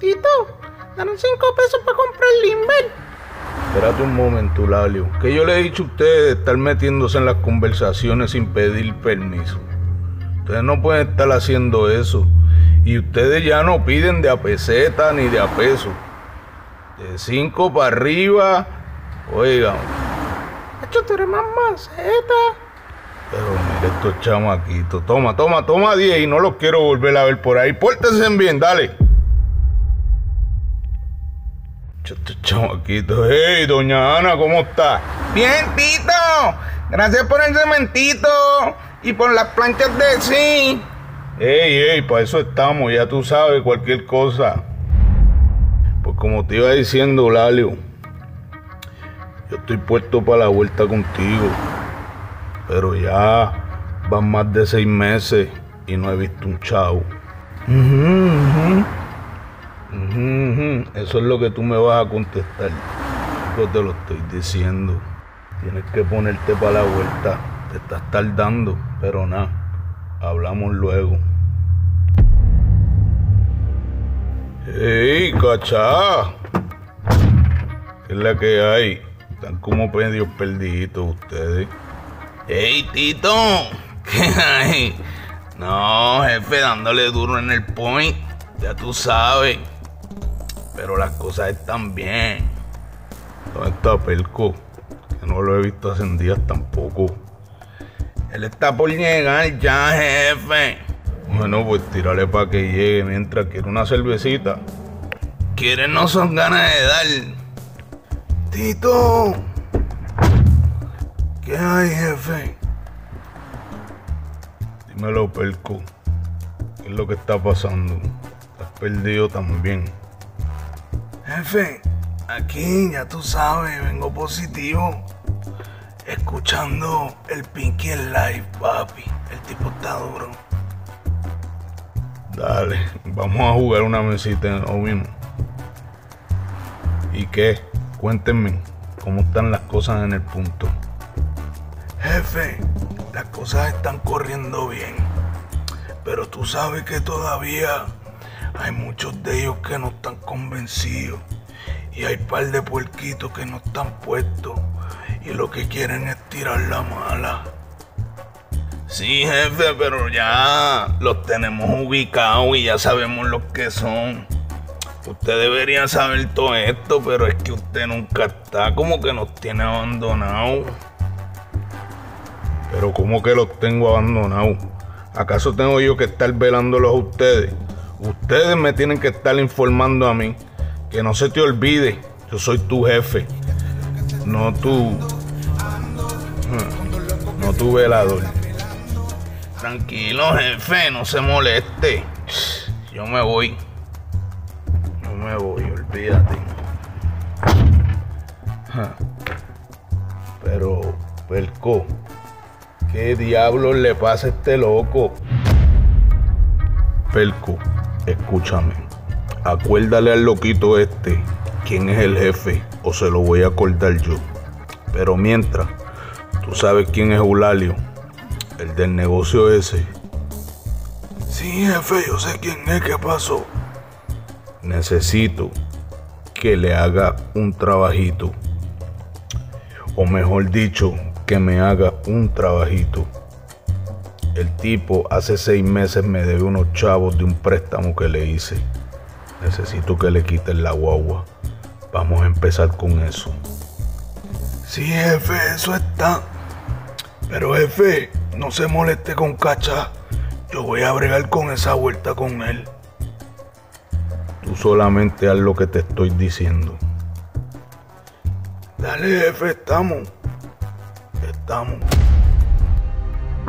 Tito, dan cinco pesos para comprar limber. Espérate un momento, Lalio. Que yo le he dicho a ustedes de estar metiéndose en las conversaciones sin pedir permiso. Ustedes no pueden estar haciendo eso. Y ustedes ya no piden de a peseta ni de a peso. De cinco para arriba, oigan. Hecho, tú eres más maceta. Pero mire estos chamaquitos. Toma, toma, toma 10 y no los quiero volver a ver por ahí. Pórtense bien, dale. Estos chamaquitos. Hey, doña Ana, ¿cómo está? Bien, Tito. Gracias por el cementito y por las planchas de sí. Ey, ey, para eso estamos, ya tú sabes, cualquier cosa. Pues como te iba diciendo, Lalio, yo estoy puesto para la vuelta contigo. Pero ya van más de seis meses y no he visto un chavo. Eso es lo que tú me vas a contestar. Yo te lo estoy diciendo. Tienes que ponerte para la vuelta. Te estás tardando, pero nada. Hablamos luego. ¡Ey, cachá! ¿Qué es la que hay? Están como medio perdidos ustedes. ¡Ey, Tito! ¿Qué hay? No, jefe, dándole duro en el point. Ya tú sabes. Pero las cosas están bien. ¿Dónde está Pelco? Que no lo he visto hace días tampoco. Él está por llegar ya, jefe. Bueno, pues tírale para que llegue mientras quiere una cervecita. Quieren no son ganas de dar. Tito. ¿Qué hay, jefe? Dímelo, Pelco. ¿Qué es lo que está pasando? Estás perdido también. Jefe, aquí ya tú sabes, vengo positivo. Escuchando el Pinky en live, papi. El tipo está duro. Dale, vamos a jugar una mesita en mismo. ¿Y qué? Cuéntenme, ¿cómo están las cosas en el punto? Jefe, las cosas están corriendo bien. Pero tú sabes que todavía hay muchos de ellos que no están convencidos. Y hay par de puerquitos que no están puestos. Y lo que quieren es tirar la mala. Sí, jefe, pero ya los tenemos ubicados y ya sabemos lo que son. Usted debería saber todo esto, pero es que usted nunca está, como que nos tiene abandonados. Pero ¿cómo que los tengo abandonados? ¿Acaso tengo yo que estar velándolos a ustedes? Ustedes me tienen que estar informando a mí. Que no se te olvide, yo soy tu jefe. No tú. No tu velador. Tranquilo, jefe, no se moleste. Yo me voy. Yo me voy, olvídate. Pero, Perco, ¿qué diablos le pasa a este loco? Perco, escúchame. Acuérdale al loquito este quién es el jefe o se lo voy a acordar yo. Pero mientras, tú sabes quién es Eulalio, el del negocio ese. Sí, jefe, yo sé quién es, ¿qué pasó? Necesito que le haga un trabajito. O mejor dicho, que me haga un trabajito. El tipo hace seis meses me debe unos chavos de un préstamo que le hice. Necesito que le quiten la guagua. Vamos a empezar con eso. Sí, jefe, eso está. Pero jefe, no se moleste con Cacha. Yo voy a bregar con esa vuelta con él. Tú solamente haz lo que te estoy diciendo. Dale, jefe, estamos. Estamos.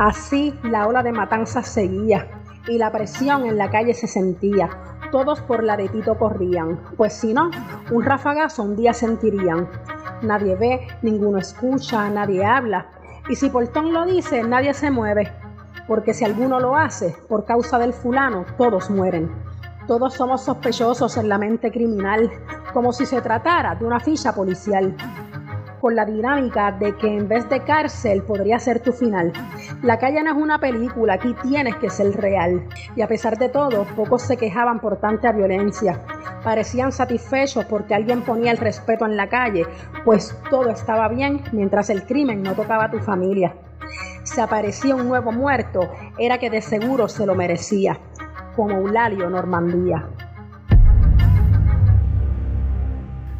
Así la ola de matanzas seguía y la presión en la calle se sentía. Todos por la de Tito corrían, pues si no, un rafagazo un día sentirían. Nadie ve, ninguno escucha, nadie habla. Y si Portón lo dice, nadie se mueve. Porque si alguno lo hace, por causa del fulano, todos mueren. Todos somos sospechosos en la mente criminal, como si se tratara de una ficha policial con la dinámica de que en vez de cárcel podría ser tu final. La calle no es una película, aquí tienes que ser real. Y a pesar de todo, pocos se quejaban por tanta violencia. parecían satisfechos porque alguien ponía el respeto en la calle, pues todo estaba bien mientras el crimen no tocaba a tu familia. Si aparecía un nuevo muerto, era que de seguro se lo merecía, como Eulalio Normandía.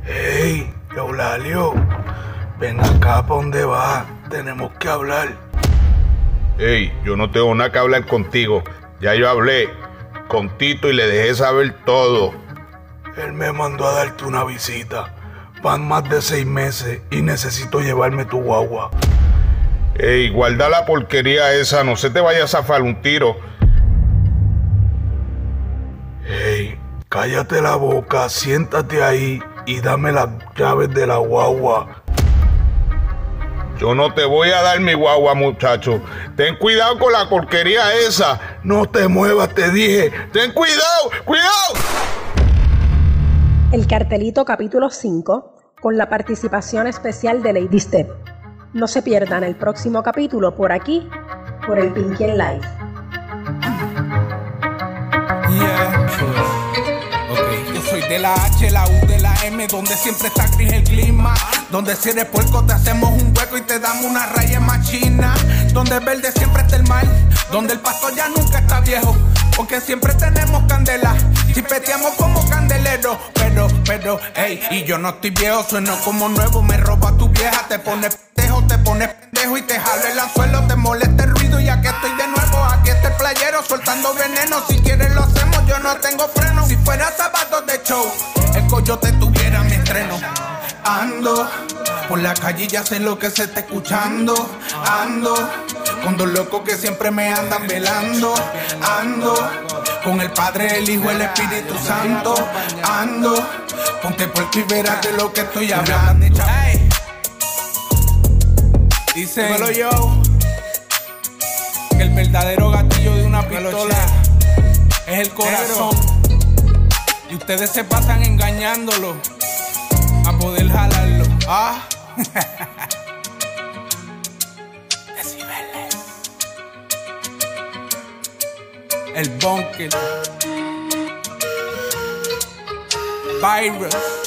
¡Hey, Eulalio! Ven acá, ¿para dónde vas? Tenemos que hablar. Hey, yo no tengo nada que hablar contigo. Ya yo hablé con Tito y le dejé saber todo. Él me mandó a darte una visita. Van más de seis meses y necesito llevarme tu guagua. Ey, guarda la porquería esa, no se te vaya a zafar un tiro. Ey, cállate la boca, siéntate ahí y dame las llaves de la guagua. Yo no te voy a dar mi guagua, muchacho. Ten cuidado con la porquería esa. No te muevas, te dije. Ten cuidado, cuidado. El cartelito capítulo 5 con la participación especial de Lady Step. No se pierdan el próximo capítulo por aquí, por el Pinky Live. De la H, la U, de la M, donde siempre está gris el clima. Donde si eres puerco te hacemos un hueco y te damos una raya machina. Donde verde siempre está el mal, donde el pasto ya nunca está viejo. Porque siempre tenemos candela, si peteamos como candelero. Pero, pero, ey, y yo no estoy viejo, sueno como nuevo, me roba tu vieja, te pones pendejo, te pones pendejo y te jalo el anzuelo, te molesta el ruido y aquí estoy de nuevo, aquí está el playero soltando veneno, si quieres lo hacemos, yo no tengo freno. El coyote tuviera mi estreno. Ando por la calle ya sé lo que se está escuchando. Ando con dos locos que siempre me andan velando. Ando con el Padre, el Hijo, el Espíritu Santo. Ando, ponte por y verás de lo que estoy hablando. Dice, Dímelo yo, que el verdadero gatillo de una pistola es el corazón. Y ustedes se pasan engañándolo a poder jalarlo. Ah. Decibeles. El bunker. Virus.